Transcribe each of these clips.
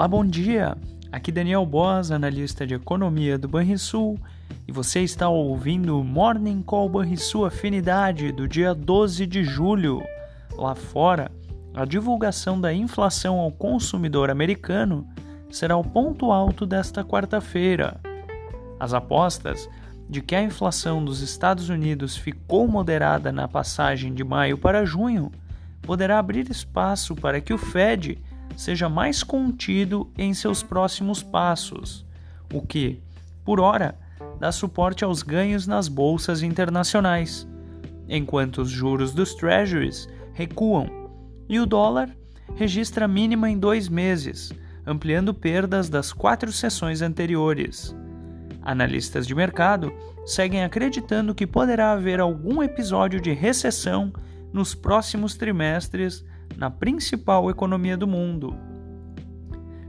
Olá, bom dia! Aqui Daniel Boas, analista de economia do Banrisul, e você está ouvindo o Morning Call Banrisul Afinidade do dia 12 de julho. Lá fora, a divulgação da inflação ao consumidor americano será o ponto alto desta quarta-feira. As apostas de que a inflação dos Estados Unidos ficou moderada na passagem de maio para junho poderá abrir espaço para que o Fed seja mais contido em seus próximos passos, o que, por hora, dá suporte aos ganhos nas bolsas internacionais, enquanto os juros dos Treasuries recuam e o dólar registra mínima em dois meses, ampliando perdas das quatro sessões anteriores. Analistas de mercado seguem acreditando que poderá haver algum episódio de recessão nos próximos trimestres na principal economia do mundo.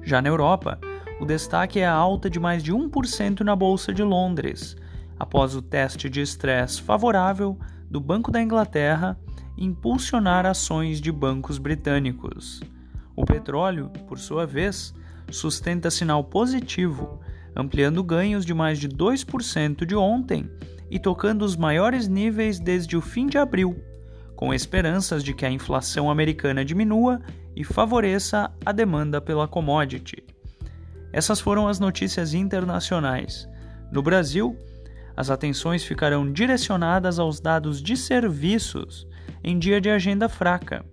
Já na Europa, o destaque é a alta de mais de 1% na Bolsa de Londres, após o teste de estresse favorável do Banco da Inglaterra impulsionar ações de bancos britânicos. O petróleo, por sua vez, sustenta sinal positivo, ampliando ganhos de mais de 2% de ontem e tocando os maiores níveis desde o fim de abril com esperanças de que a inflação americana diminua e favoreça a demanda pela commodity. Essas foram as notícias internacionais. No Brasil, as atenções ficarão direcionadas aos dados de serviços em dia de agenda fraca.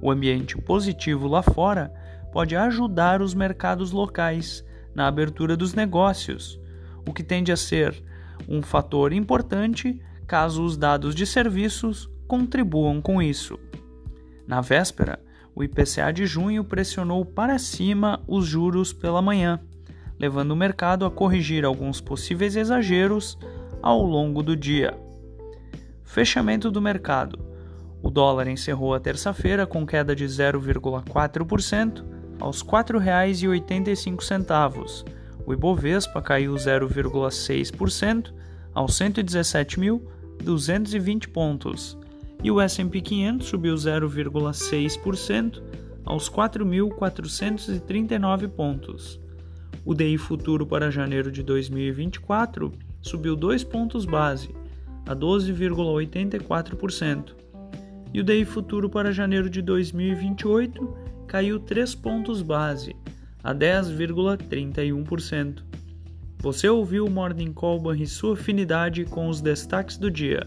O ambiente positivo lá fora pode ajudar os mercados locais na abertura dos negócios, o que tende a ser um fator importante caso os dados de serviços contribuam com isso. Na véspera, o IPCA de junho pressionou para cima os juros pela manhã, levando o mercado a corrigir alguns possíveis exageros ao longo do dia. Fechamento do mercado. O dólar encerrou a terça-feira com queda de 0,4% aos R$ 4,85. O Ibovespa caiu 0,6% aos 117.220 pontos e o S&P 500 subiu 0,6% aos 4.439 pontos. O DI futuro para janeiro de 2024 subiu 2 pontos base, a 12,84%, e o DI futuro para janeiro de 2028 caiu 3 pontos base, a 10,31%. Você ouviu o Morning Call sua afinidade com os destaques do dia.